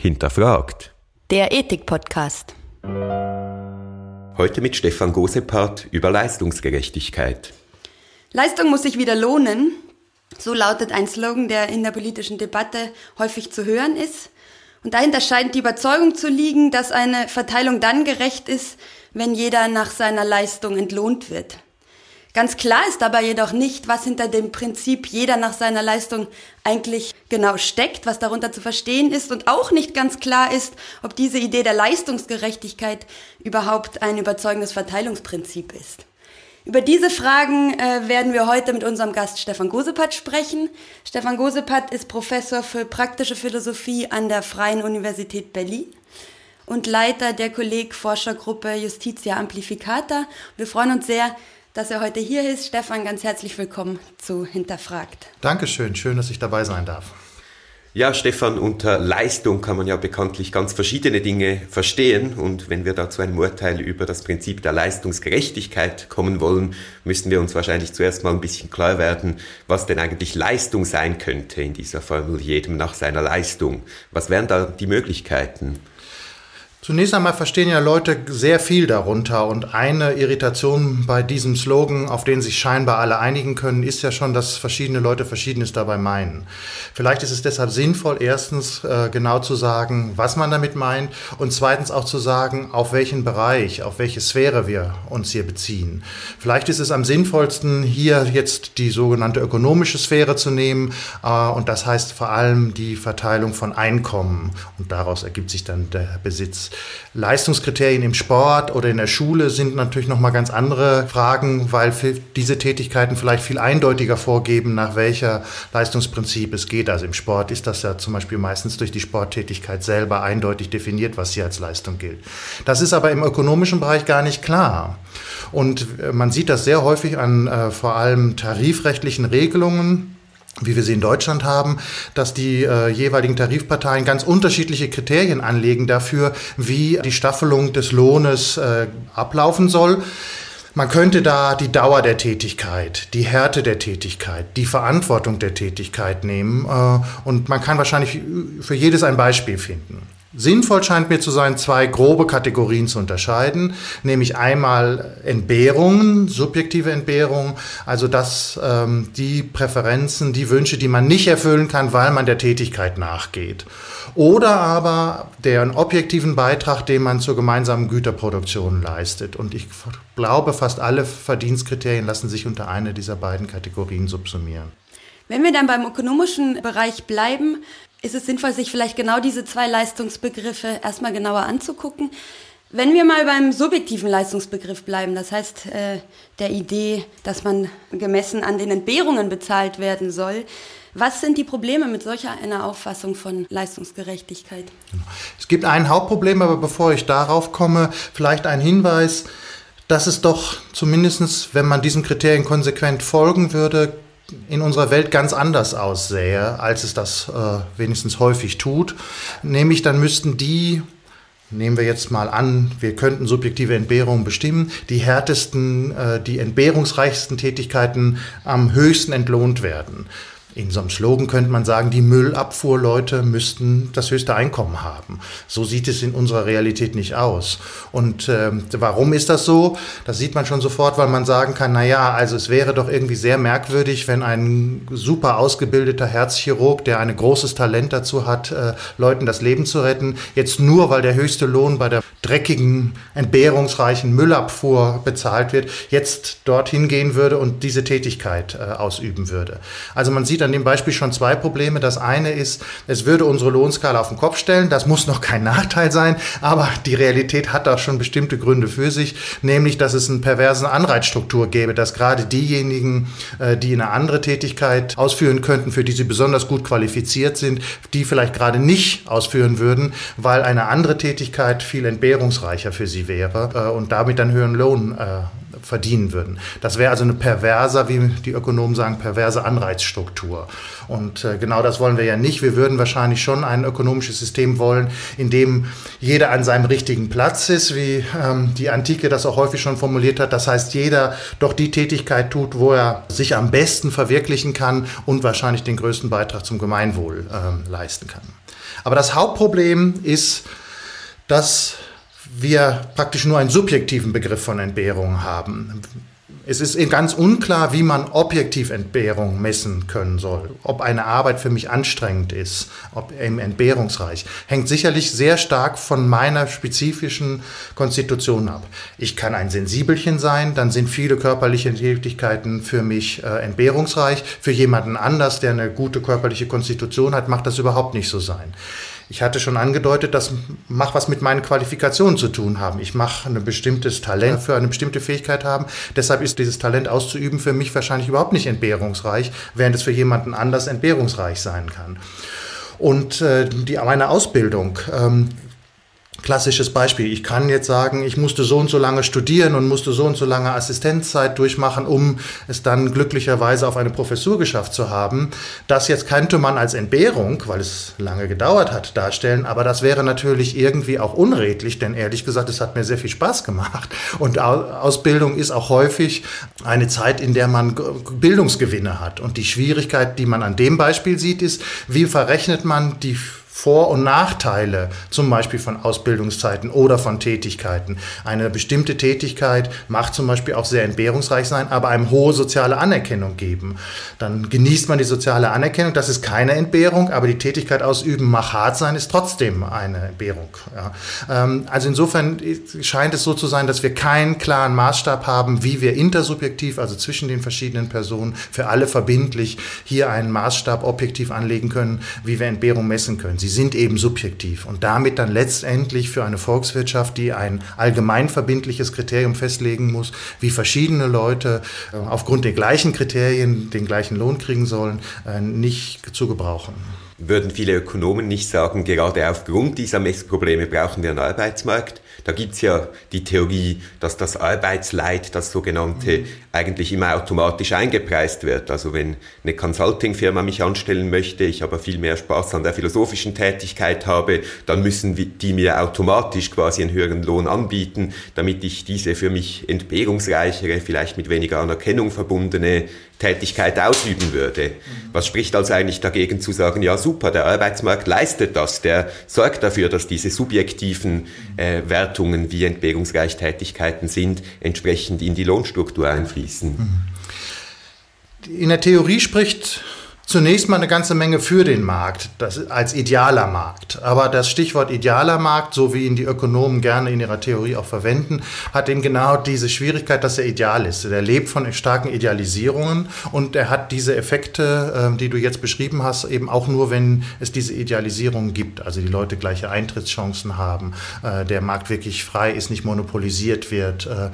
Hinterfragt. Der Ethik-Podcast. Heute mit Stefan Gosepart über Leistungsgerechtigkeit. Leistung muss sich wieder lohnen. So lautet ein Slogan, der in der politischen Debatte häufig zu hören ist. Und dahinter scheint die Überzeugung zu liegen, dass eine Verteilung dann gerecht ist, wenn jeder nach seiner Leistung entlohnt wird. Ganz klar ist dabei jedoch nicht, was hinter dem Prinzip jeder nach seiner Leistung eigentlich genau steckt, was darunter zu verstehen ist und auch nicht ganz klar ist, ob diese Idee der Leistungsgerechtigkeit überhaupt ein überzeugendes Verteilungsprinzip ist. Über diese Fragen äh, werden wir heute mit unserem Gast Stefan Gosepat sprechen. Stefan Gosepat ist Professor für praktische Philosophie an der Freien Universität Berlin und Leiter der Kolleg-Forschergruppe Justitia Amplificata. Wir freuen uns sehr, dass er heute hier ist. Stefan, ganz herzlich willkommen zu Hinterfragt. Dankeschön, schön, dass ich dabei sein darf. Ja, Stefan, unter Leistung kann man ja bekanntlich ganz verschiedene Dinge verstehen. Und wenn wir da zu einem Urteil über das Prinzip der Leistungsgerechtigkeit kommen wollen, müssen wir uns wahrscheinlich zuerst mal ein bisschen klar werden, was denn eigentlich Leistung sein könnte in dieser Formel jedem nach seiner Leistung. Was wären da die Möglichkeiten? Zunächst einmal verstehen ja Leute sehr viel darunter und eine Irritation bei diesem Slogan, auf den sich scheinbar alle einigen können, ist ja schon, dass verschiedene Leute Verschiedenes dabei meinen. Vielleicht ist es deshalb sinnvoll, erstens äh, genau zu sagen, was man damit meint und zweitens auch zu sagen, auf welchen Bereich, auf welche Sphäre wir uns hier beziehen. Vielleicht ist es am sinnvollsten, hier jetzt die sogenannte ökonomische Sphäre zu nehmen äh, und das heißt vor allem die Verteilung von Einkommen und daraus ergibt sich dann der Besitz. Leistungskriterien im Sport oder in der Schule sind natürlich noch mal ganz andere Fragen, weil diese Tätigkeiten vielleicht viel eindeutiger vorgeben, nach welcher Leistungsprinzip es geht. Also im Sport ist das ja zum Beispiel meistens durch die Sporttätigkeit selber eindeutig definiert, was hier als Leistung gilt. Das ist aber im ökonomischen Bereich gar nicht klar. Und äh, man sieht das sehr häufig an äh, vor allem tarifrechtlichen Regelungen wie wir sie in Deutschland haben, dass die äh, jeweiligen Tarifparteien ganz unterschiedliche Kriterien anlegen dafür, wie die Staffelung des Lohnes äh, ablaufen soll. Man könnte da die Dauer der Tätigkeit, die Härte der Tätigkeit, die Verantwortung der Tätigkeit nehmen äh, und man kann wahrscheinlich für jedes ein Beispiel finden. Sinnvoll scheint mir zu sein, zwei grobe Kategorien zu unterscheiden, nämlich einmal Entbehrungen, subjektive Entbehrungen, also dass ähm, die Präferenzen, die Wünsche, die man nicht erfüllen kann, weil man der Tätigkeit nachgeht. Oder aber den objektiven Beitrag, den man zur gemeinsamen Güterproduktion leistet. Und ich glaube, fast alle Verdienstkriterien lassen sich unter eine dieser beiden Kategorien subsumieren. Wenn wir dann beim ökonomischen Bereich bleiben, ist es sinnvoll, sich vielleicht genau diese zwei Leistungsbegriffe erstmal genauer anzugucken. Wenn wir mal beim subjektiven Leistungsbegriff bleiben, das heißt äh, der Idee, dass man gemessen an den Entbehrungen bezahlt werden soll, was sind die Probleme mit solcher einer Auffassung von Leistungsgerechtigkeit? Es gibt ein Hauptproblem, aber bevor ich darauf komme, vielleicht ein Hinweis, dass es doch zumindest, wenn man diesen Kriterien konsequent folgen würde, in unserer Welt ganz anders aussähe, als es das äh, wenigstens häufig tut. Nämlich dann müssten die, nehmen wir jetzt mal an, wir könnten subjektive Entbehrungen bestimmen, die härtesten, äh, die entbehrungsreichsten Tätigkeiten am höchsten entlohnt werden. In so einem Slogan könnte man sagen, die Müllabfuhrleute müssten das höchste Einkommen haben. So sieht es in unserer Realität nicht aus. Und äh, warum ist das so? Das sieht man schon sofort, weil man sagen kann, na ja, also es wäre doch irgendwie sehr merkwürdig, wenn ein super ausgebildeter Herzchirurg, der ein großes Talent dazu hat, äh, Leuten das Leben zu retten, jetzt nur, weil der höchste Lohn bei der dreckigen, entbehrungsreichen Müllabfuhr bezahlt wird, jetzt dorthin gehen würde und diese Tätigkeit äh, ausüben würde. Also man sieht an dem Beispiel schon zwei Probleme. Das eine ist, es würde unsere Lohnskala auf den Kopf stellen. Das muss noch kein Nachteil sein, aber die Realität hat da schon bestimmte Gründe für sich, nämlich, dass es eine perverse Anreizstruktur gäbe, dass gerade diejenigen, äh, die eine andere Tätigkeit ausführen könnten, für die sie besonders gut qualifiziert sind, die vielleicht gerade nicht ausführen würden, weil eine andere Tätigkeit viel entbehrungsreicher für sie wäre äh, und damit einen höheren Lohn äh, verdienen würden. Das wäre also eine perverser, wie die Ökonomen sagen, perverse Anreizstruktur. Und äh, genau das wollen wir ja nicht. Wir würden wahrscheinlich schon ein ökonomisches System wollen, in dem jeder an seinem richtigen Platz ist, wie ähm, die Antike das auch häufig schon formuliert hat. Das heißt, jeder doch die Tätigkeit tut, wo er sich am besten verwirklichen kann und wahrscheinlich den größten Beitrag zum Gemeinwohl äh, leisten kann. Aber das Hauptproblem ist, dass wir praktisch nur einen subjektiven Begriff von Entbehrung haben. Es ist ganz unklar, wie man objektiv Entbehrung messen können soll. Ob eine Arbeit für mich anstrengend ist, ob eben entbehrungsreich, hängt sicherlich sehr stark von meiner spezifischen Konstitution ab. Ich kann ein Sensibelchen sein, dann sind viele körperliche Tätigkeiten für mich äh, entbehrungsreich. Für jemanden anders, der eine gute körperliche Konstitution hat, macht das überhaupt nicht so sein. Ich hatte schon angedeutet, das macht was mit meinen Qualifikationen zu tun haben. Ich mache ein bestimmtes Talent für eine bestimmte Fähigkeit haben. Deshalb ist dieses Talent auszuüben für mich wahrscheinlich überhaupt nicht entbehrungsreich, während es für jemanden anders entbehrungsreich sein kann. Und äh, die, meine Ausbildung, ähm, Klassisches Beispiel. Ich kann jetzt sagen, ich musste so und so lange studieren und musste so und so lange Assistenzzeit durchmachen, um es dann glücklicherweise auf eine Professur geschafft zu haben. Das jetzt könnte man als Entbehrung, weil es lange gedauert hat, darstellen. Aber das wäre natürlich irgendwie auch unredlich, denn ehrlich gesagt, es hat mir sehr viel Spaß gemacht. Und Ausbildung ist auch häufig eine Zeit, in der man Bildungsgewinne hat. Und die Schwierigkeit, die man an dem Beispiel sieht, ist, wie verrechnet man die vor- und Nachteile, zum Beispiel von Ausbildungszeiten oder von Tätigkeiten. Eine bestimmte Tätigkeit macht zum Beispiel auch sehr entbehrungsreich sein, aber einem hohe soziale Anerkennung geben. Dann genießt man die soziale Anerkennung, das ist keine Entbehrung, aber die Tätigkeit ausüben, mag hart sein, ist trotzdem eine Entbehrung. Ja. Ähm, also insofern scheint es so zu sein, dass wir keinen klaren Maßstab haben, wie wir intersubjektiv, also zwischen den verschiedenen Personen, für alle verbindlich hier einen Maßstab objektiv anlegen können, wie wir Entbehrung messen können. Sie sie sind eben subjektiv und damit dann letztendlich für eine Volkswirtschaft, die ein allgemeinverbindliches Kriterium festlegen muss, wie verschiedene Leute äh, aufgrund der gleichen Kriterien den gleichen Lohn kriegen sollen, äh, nicht zu gebrauchen würden viele Ökonomen nicht sagen, gerade aufgrund dieser Messprobleme brauchen wir einen Arbeitsmarkt. Da gibt's ja die Theorie, dass das Arbeitsleid, das sogenannte, mhm. eigentlich immer automatisch eingepreist wird. Also wenn eine Consulting-Firma mich anstellen möchte, ich aber viel mehr Spaß an der philosophischen Tätigkeit habe, dann müssen die mir automatisch quasi einen höheren Lohn anbieten, damit ich diese für mich entbehrungsreichere, vielleicht mit weniger Anerkennung verbundene Tätigkeit ausüben würde. Was spricht also eigentlich dagegen zu sagen, ja super, der Arbeitsmarkt leistet das, der sorgt dafür, dass diese subjektiven äh, Wertungen, wie entbehrungsreich Tätigkeiten sind, entsprechend in die Lohnstruktur einfließen. In der Theorie spricht zunächst mal eine ganze Menge für den Markt, das als idealer Markt. Aber das Stichwort idealer Markt, so wie ihn die Ökonomen gerne in ihrer Theorie auch verwenden, hat eben genau diese Schwierigkeit, dass er ideal ist. Er lebt von starken Idealisierungen und er hat diese Effekte, ähm, die du jetzt beschrieben hast, eben auch nur, wenn es diese Idealisierungen gibt. Also die Leute gleiche Eintrittschancen haben, äh, der Markt wirklich frei ist, nicht monopolisiert wird. Äh,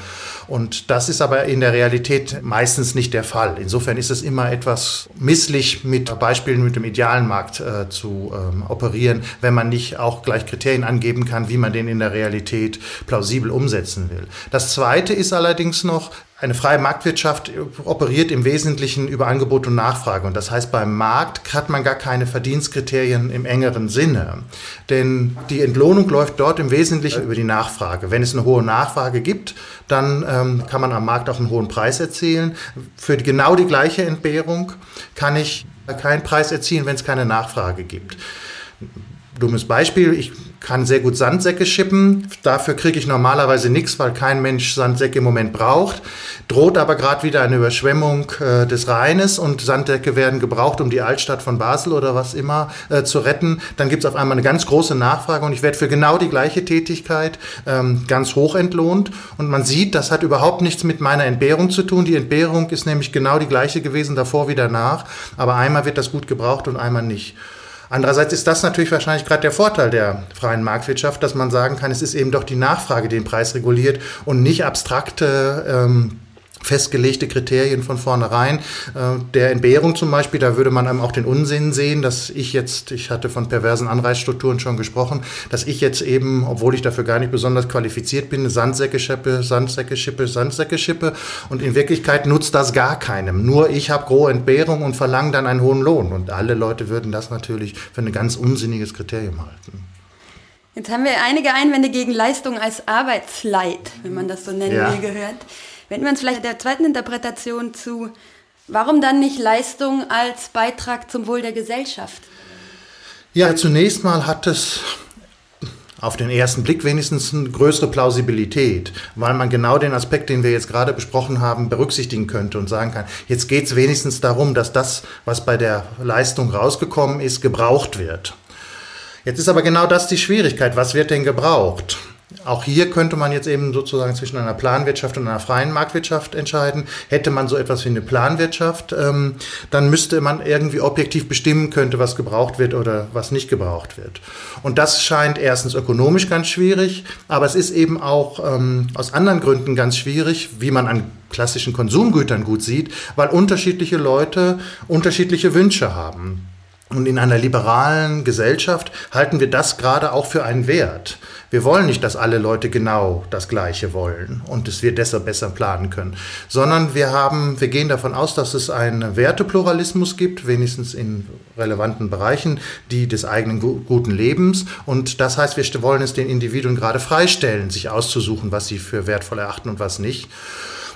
und das ist aber in der Realität meistens nicht der Fall. Insofern ist es immer etwas misslich mit Beispielen mit dem idealen Markt äh, zu ähm, operieren, wenn man nicht auch gleich Kriterien angeben kann, wie man den in der Realität plausibel umsetzen will. Das Zweite ist allerdings noch, eine freie Marktwirtschaft operiert im Wesentlichen über Angebot und Nachfrage. Und das heißt, beim Markt hat man gar keine Verdienstkriterien im engeren Sinne. Denn die Entlohnung läuft dort im Wesentlichen über die Nachfrage. Wenn es eine hohe Nachfrage gibt, dann ähm, kann man am Markt auch einen hohen Preis erzielen. Für genau die gleiche Entbehrung kann ich keinen Preis erzielen, wenn es keine Nachfrage gibt. Dummes Beispiel, ich kann sehr gut Sandsäcke schippen. Dafür kriege ich normalerweise nichts, weil kein Mensch Sandsäcke im Moment braucht. Droht aber gerade wieder eine Überschwemmung äh, des Rheines und Sandsäcke werden gebraucht, um die Altstadt von Basel oder was immer äh, zu retten. Dann gibt es auf einmal eine ganz große Nachfrage und ich werde für genau die gleiche Tätigkeit ähm, ganz hoch entlohnt. Und man sieht, das hat überhaupt nichts mit meiner Entbehrung zu tun. Die Entbehrung ist nämlich genau die gleiche gewesen, davor wie danach. Aber einmal wird das gut gebraucht und einmal nicht. Andererseits ist das natürlich wahrscheinlich gerade der Vorteil der freien Marktwirtschaft, dass man sagen kann, es ist eben doch die Nachfrage, die den Preis reguliert und nicht abstrakte ähm, festgelegte Kriterien von vornherein. Äh, der Entbehrung zum Beispiel, da würde man einem auch den Unsinn sehen, dass ich jetzt, ich hatte von perversen Anreizstrukturen schon gesprochen, dass ich jetzt eben, obwohl ich dafür gar nicht besonders qualifiziert bin, Sandsäcke schippe, Sandsäcke schippe, Sandsäcke schippe und in Wirklichkeit nutzt das gar keinem. Nur ich habe große Entbehrung und verlange dann einen hohen Lohn und alle Leute würden das natürlich für ein ganz unsinniges Kriterium halten. Jetzt haben wir einige Einwände gegen Leistung als Arbeitsleid, wenn man das so nennen ja. will, gehört. Wenden wir uns vielleicht der zweiten Interpretation zu. Warum dann nicht Leistung als Beitrag zum Wohl der Gesellschaft? Ja, zunächst mal hat es auf den ersten Blick wenigstens eine größere Plausibilität, weil man genau den Aspekt, den wir jetzt gerade besprochen haben, berücksichtigen könnte und sagen kann, jetzt geht es wenigstens darum, dass das, was bei der Leistung rausgekommen ist, gebraucht wird. Jetzt ist aber genau das die Schwierigkeit. Was wird denn gebraucht? Auch hier könnte man jetzt eben sozusagen zwischen einer Planwirtschaft und einer freien Marktwirtschaft entscheiden. Hätte man so etwas wie eine Planwirtschaft, ähm, dann müsste man irgendwie objektiv bestimmen könnte, was gebraucht wird oder was nicht gebraucht wird. Und das scheint erstens ökonomisch ganz schwierig, aber es ist eben auch ähm, aus anderen Gründen ganz schwierig, wie man an klassischen Konsumgütern gut sieht, weil unterschiedliche Leute unterschiedliche Wünsche haben. Und in einer liberalen Gesellschaft halten wir das gerade auch für einen Wert. Wir wollen nicht, dass alle Leute genau das Gleiche wollen und dass wir deshalb besser planen können, sondern wir haben, wir gehen davon aus, dass es einen Wertepluralismus gibt, wenigstens in relevanten Bereichen, die des eigenen guten Lebens. Und das heißt, wir wollen es den Individuen gerade freistellen, sich auszusuchen, was sie für wertvoll erachten und was nicht.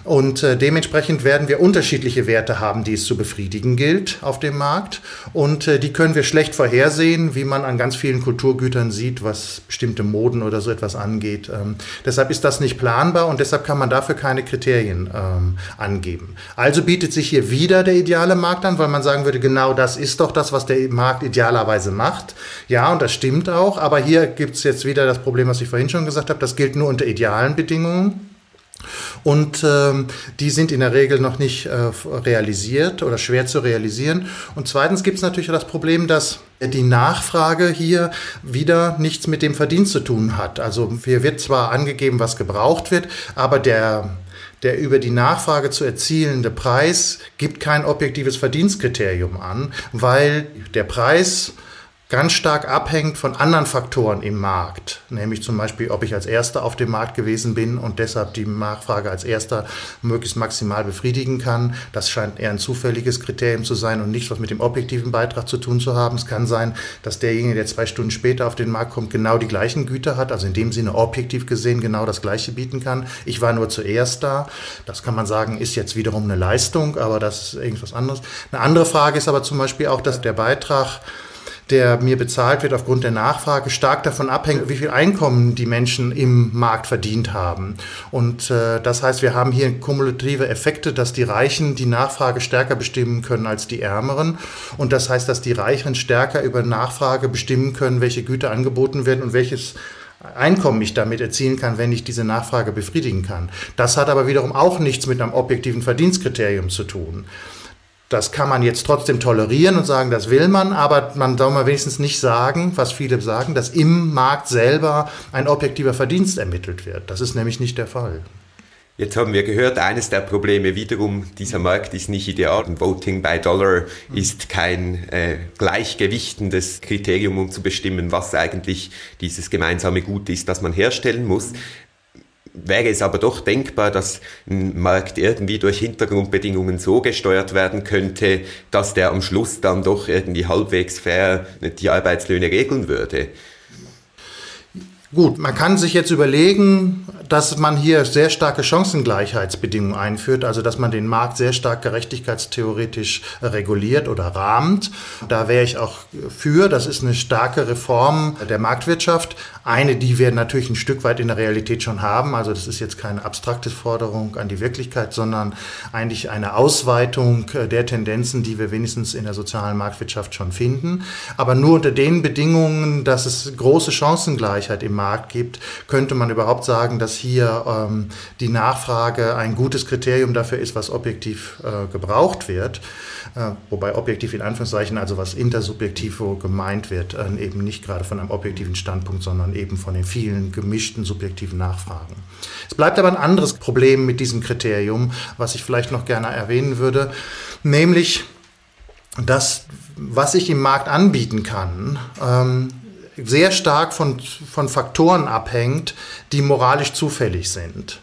Und äh, dementsprechend werden wir unterschiedliche Werte haben, die es zu befriedigen gilt auf dem Markt. Und äh, die können wir schlecht vorhersehen, wie man an ganz vielen Kulturgütern sieht, was bestimmte Moden oder so etwas angeht. Ähm, deshalb ist das nicht planbar und deshalb kann man dafür keine Kriterien ähm, angeben. Also bietet sich hier wieder der ideale Markt an, weil man sagen würde, genau das ist doch das, was der Markt idealerweise macht. Ja, und das stimmt auch. Aber hier gibt es jetzt wieder das Problem, was ich vorhin schon gesagt habe. Das gilt nur unter idealen Bedingungen. Und ähm, die sind in der Regel noch nicht äh, realisiert oder schwer zu realisieren. Und zweitens gibt es natürlich das Problem, dass die Nachfrage hier wieder nichts mit dem Verdienst zu tun hat. Also hier wird zwar angegeben, was gebraucht wird, aber der der über die Nachfrage zu erzielende Preis gibt kein objektives Verdienstkriterium an, weil der Preis ganz stark abhängt von anderen Faktoren im Markt, nämlich zum Beispiel, ob ich als Erster auf dem Markt gewesen bin und deshalb die Nachfrage als Erster möglichst maximal befriedigen kann. Das scheint eher ein zufälliges Kriterium zu sein und nichts, was mit dem objektiven Beitrag zu tun zu haben. Es kann sein, dass derjenige, der zwei Stunden später auf den Markt kommt, genau die gleichen Güter hat, also in dem Sinne objektiv gesehen genau das Gleiche bieten kann. Ich war nur zuerst da. Das kann man sagen, ist jetzt wiederum eine Leistung, aber das ist irgendwas anderes. Eine andere Frage ist aber zum Beispiel auch, dass der Beitrag der mir bezahlt wird aufgrund der Nachfrage, stark davon abhängt, wie viel Einkommen die Menschen im Markt verdient haben. Und äh, das heißt, wir haben hier kumulative Effekte, dass die Reichen die Nachfrage stärker bestimmen können als die Ärmeren. Und das heißt, dass die Reicheren stärker über Nachfrage bestimmen können, welche Güter angeboten werden und welches Einkommen ich damit erzielen kann, wenn ich diese Nachfrage befriedigen kann. Das hat aber wiederum auch nichts mit einem objektiven Verdienstkriterium zu tun. Das kann man jetzt trotzdem tolerieren und sagen, das will man, aber man soll mal wenigstens nicht sagen, was viele sagen, dass im Markt selber ein objektiver Verdienst ermittelt wird. Das ist nämlich nicht der Fall. Jetzt haben wir gehört, eines der Probleme wiederum, dieser Markt ist nicht ideal. Voting by Dollar ist kein äh, gleichgewichtendes Kriterium, um zu bestimmen, was eigentlich dieses gemeinsame Gut ist, das man herstellen muss wäre es aber doch denkbar, dass ein Markt irgendwie durch Hintergrundbedingungen so gesteuert werden könnte, dass der am Schluss dann doch irgendwie halbwegs fair die Arbeitslöhne regeln würde. Gut, man kann sich jetzt überlegen, dass man hier sehr starke Chancengleichheitsbedingungen einführt, also dass man den Markt sehr stark gerechtigkeitstheoretisch reguliert oder rahmt. Da wäre ich auch für. Das ist eine starke Reform der Marktwirtschaft. Eine, die wir natürlich ein Stück weit in der Realität schon haben. Also das ist jetzt keine abstrakte Forderung an die Wirklichkeit, sondern eigentlich eine Ausweitung der Tendenzen, die wir wenigstens in der sozialen Marktwirtschaft schon finden. Aber nur unter den Bedingungen, dass es große Chancengleichheit im Markt gibt, könnte man überhaupt sagen, dass hier ähm, die Nachfrage ein gutes Kriterium dafür ist, was objektiv äh, gebraucht wird. Äh, wobei objektiv in Anführungszeichen, also was intersubjektiv gemeint wird, äh, eben nicht gerade von einem objektiven Standpunkt, sondern eben von den vielen gemischten subjektiven Nachfragen. Es bleibt aber ein anderes Problem mit diesem Kriterium, was ich vielleicht noch gerne erwähnen würde, nämlich, dass was ich im Markt anbieten kann, ähm, sehr stark von, von Faktoren abhängt, die moralisch zufällig sind.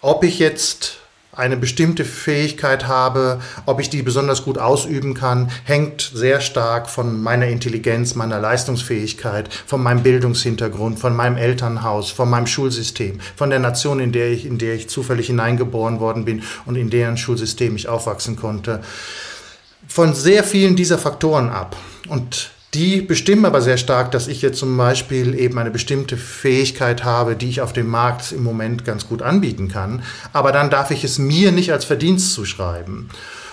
Ob ich jetzt eine bestimmte Fähigkeit habe, ob ich die besonders gut ausüben kann, hängt sehr stark von meiner Intelligenz, meiner Leistungsfähigkeit, von meinem Bildungshintergrund, von meinem Elternhaus, von meinem Schulsystem, von der Nation, in der ich, in der ich zufällig hineingeboren worden bin und in deren Schulsystem ich aufwachsen konnte. Von sehr vielen dieser Faktoren ab. Und die bestimmen aber sehr stark, dass ich jetzt zum Beispiel eben eine bestimmte Fähigkeit habe, die ich auf dem Markt im Moment ganz gut anbieten kann. Aber dann darf ich es mir nicht als Verdienst zuschreiben,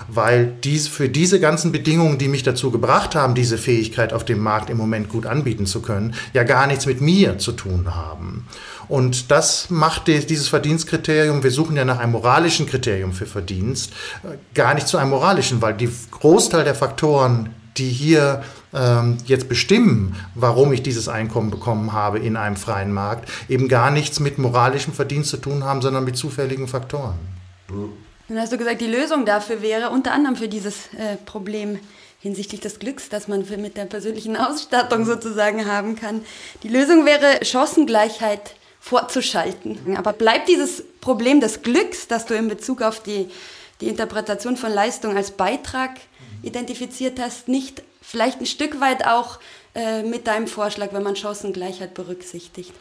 weil dies, für diese ganzen Bedingungen, die mich dazu gebracht haben, diese Fähigkeit auf dem Markt im Moment gut anbieten zu können, ja gar nichts mit mir zu tun haben. Und das macht dieses Verdienstkriterium, wir suchen ja nach einem moralischen Kriterium für Verdienst, äh, gar nicht zu einem moralischen, weil die Großteil der Faktoren, die hier ähm, jetzt bestimmen, warum ich dieses Einkommen bekommen habe in einem freien Markt, eben gar nichts mit moralischem Verdienst zu tun haben, sondern mit zufälligen Faktoren. Dann hast du gesagt, die Lösung dafür wäre unter anderem für dieses äh, Problem hinsichtlich des Glücks, das man mit der persönlichen Ausstattung sozusagen haben kann. Die Lösung wäre Chancengleichheit vorzuschalten. Aber bleibt dieses Problem des Glücks, das du in Bezug auf die, die Interpretation von Leistung als Beitrag identifiziert hast, nicht vielleicht ein Stück weit auch äh, mit deinem Vorschlag, wenn man Chancengleichheit berücksichtigt.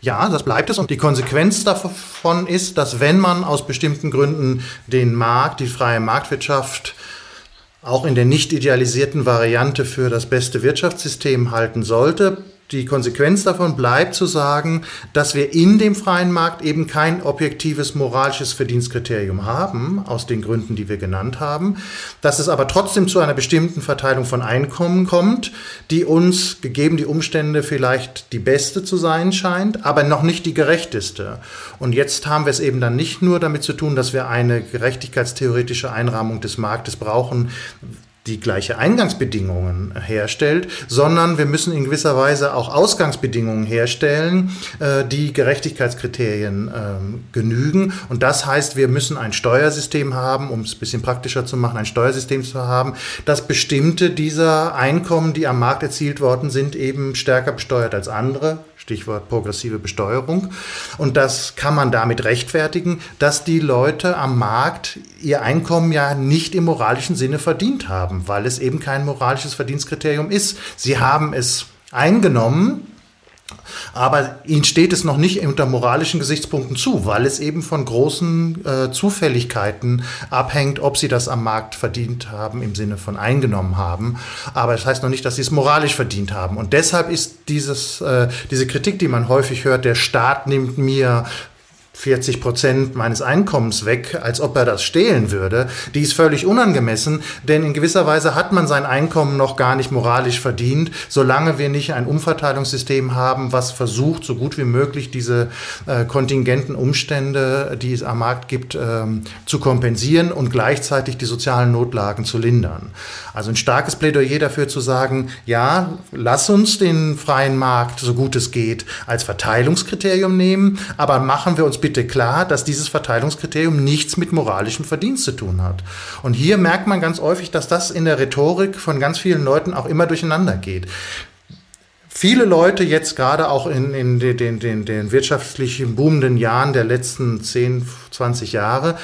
Ja, das bleibt es. Und die Konsequenz davon ist, dass wenn man aus bestimmten Gründen den Markt, die freie Marktwirtschaft auch in der nicht idealisierten Variante für das beste Wirtschaftssystem halten sollte, die Konsequenz davon bleibt zu sagen, dass wir in dem freien Markt eben kein objektives moralisches Verdienstkriterium haben, aus den Gründen, die wir genannt haben, dass es aber trotzdem zu einer bestimmten Verteilung von Einkommen kommt, die uns, gegeben die Umstände, vielleicht die beste zu sein scheint, aber noch nicht die gerechteste. Und jetzt haben wir es eben dann nicht nur damit zu tun, dass wir eine gerechtigkeitstheoretische Einrahmung des Marktes brauchen, die gleiche Eingangsbedingungen herstellt, sondern wir müssen in gewisser Weise auch Ausgangsbedingungen herstellen, äh, die Gerechtigkeitskriterien ähm, genügen. Und das heißt, wir müssen ein Steuersystem haben, um es ein bisschen praktischer zu machen, ein Steuersystem zu haben, das bestimmte dieser Einkommen, die am Markt erzielt worden sind, eben stärker besteuert als andere Stichwort progressive Besteuerung. Und das kann man damit rechtfertigen, dass die Leute am Markt ihr Einkommen ja nicht im moralischen Sinne verdient haben, weil es eben kein moralisches Verdienstkriterium ist. Sie haben es eingenommen, aber ihnen steht es noch nicht unter moralischen Gesichtspunkten zu, weil es eben von großen äh, Zufälligkeiten abhängt, ob sie das am Markt verdient haben, im Sinne von eingenommen haben. Aber das heißt noch nicht, dass sie es moralisch verdient haben. Und deshalb ist dieses, äh, diese Kritik, die man häufig hört, der Staat nimmt mir 40 Prozent meines Einkommens weg, als ob er das stehlen würde, die ist völlig unangemessen, denn in gewisser Weise hat man sein Einkommen noch gar nicht moralisch verdient, solange wir nicht ein Umverteilungssystem haben, was versucht, so gut wie möglich diese äh, kontingenten Umstände, die es am Markt gibt, ähm, zu kompensieren und gleichzeitig die sozialen Notlagen zu lindern. Also ein starkes Plädoyer dafür zu sagen, ja, lass uns den freien Markt, so gut es geht, als Verteilungskriterium nehmen, aber machen wir uns bitte klar, dass dieses Verteilungskriterium nichts mit moralischem Verdienst zu tun hat. Und hier merkt man ganz häufig, dass das in der Rhetorik von ganz vielen Leuten auch immer durcheinander geht viele Leute jetzt gerade auch in, in den, den, den, den wirtschaftlich boomenden Jahren der letzten 10, 20 Jahre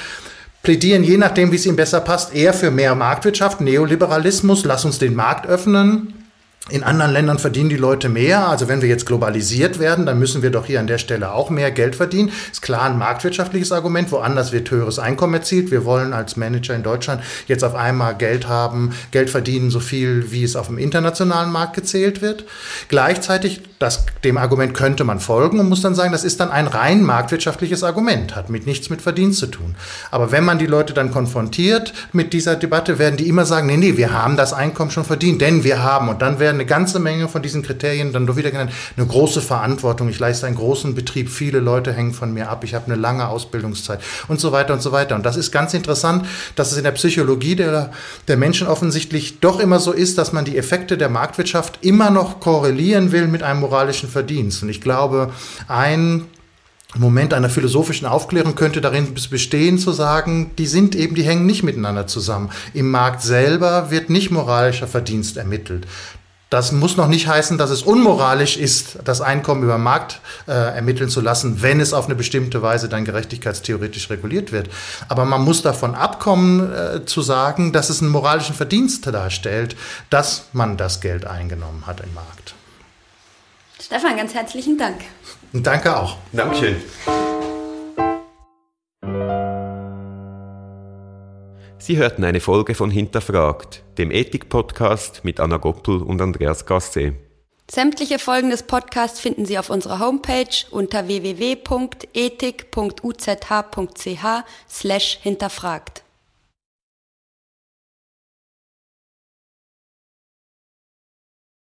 plädieren, je nachdem, wie es ihnen besser passt, eher für mehr Marktwirtschaft, Neoliberalismus, lass uns den Markt öffnen. In anderen Ländern verdienen die Leute mehr. Also wenn wir jetzt globalisiert werden, dann müssen wir doch hier an der Stelle auch mehr Geld verdienen. Ist klar ein marktwirtschaftliches Argument. Woanders wird höheres Einkommen erzielt. Wir wollen als Manager in Deutschland jetzt auf einmal Geld haben, Geld verdienen, so viel wie es auf dem internationalen Markt gezählt wird. Gleichzeitig Das, dem Argument könnte man folgen und muss dann sagen, das ist dann ein rein marktwirtschaftliches Argument, hat mit nichts mit Verdienst zu tun. Aber wenn man die Leute dann konfrontiert mit dieser Debatte, werden die immer sagen, nee, nee, wir haben das Einkommen schon verdient, denn wir haben, und dann werden eine ganze Menge von diesen Kriterien dann doch wieder genannt, eine große Verantwortung, ich leiste einen großen Betrieb, viele Leute hängen von mir ab, ich habe eine lange Ausbildungszeit und so weiter und so weiter. Und das ist ganz interessant, dass es in der Psychologie der, der Menschen offensichtlich doch immer so ist, dass man die Effekte der Marktwirtschaft immer noch korrelieren will mit einem moralischen Verdienst. Und ich glaube, ein Moment einer philosophischen Aufklärung könnte darin bestehen, zu sagen, die sind eben, die hängen nicht miteinander zusammen. Im Markt selber wird nicht moralischer Verdienst ermittelt. Das muss noch nicht heißen, dass es unmoralisch ist, das Einkommen über Markt äh, ermitteln zu lassen, wenn es auf eine bestimmte Weise dann gerechtigkeitstheoretisch reguliert wird. Aber man muss davon abkommen, äh, zu sagen, dass es einen moralischen Verdienst darstellt, dass man das Geld eingenommen hat im Markt. Stefan, ganz herzlichen Dank. Und danke auch. Dankeschön. Sie hörten eine Folge von Hinterfragt, dem Ethik-Podcast mit Anna Goppel und Andreas Gasse. Sämtliche Folgen des Podcasts finden Sie auf unserer Homepage unter www.ethik.uzh.ch slash hinterfragt.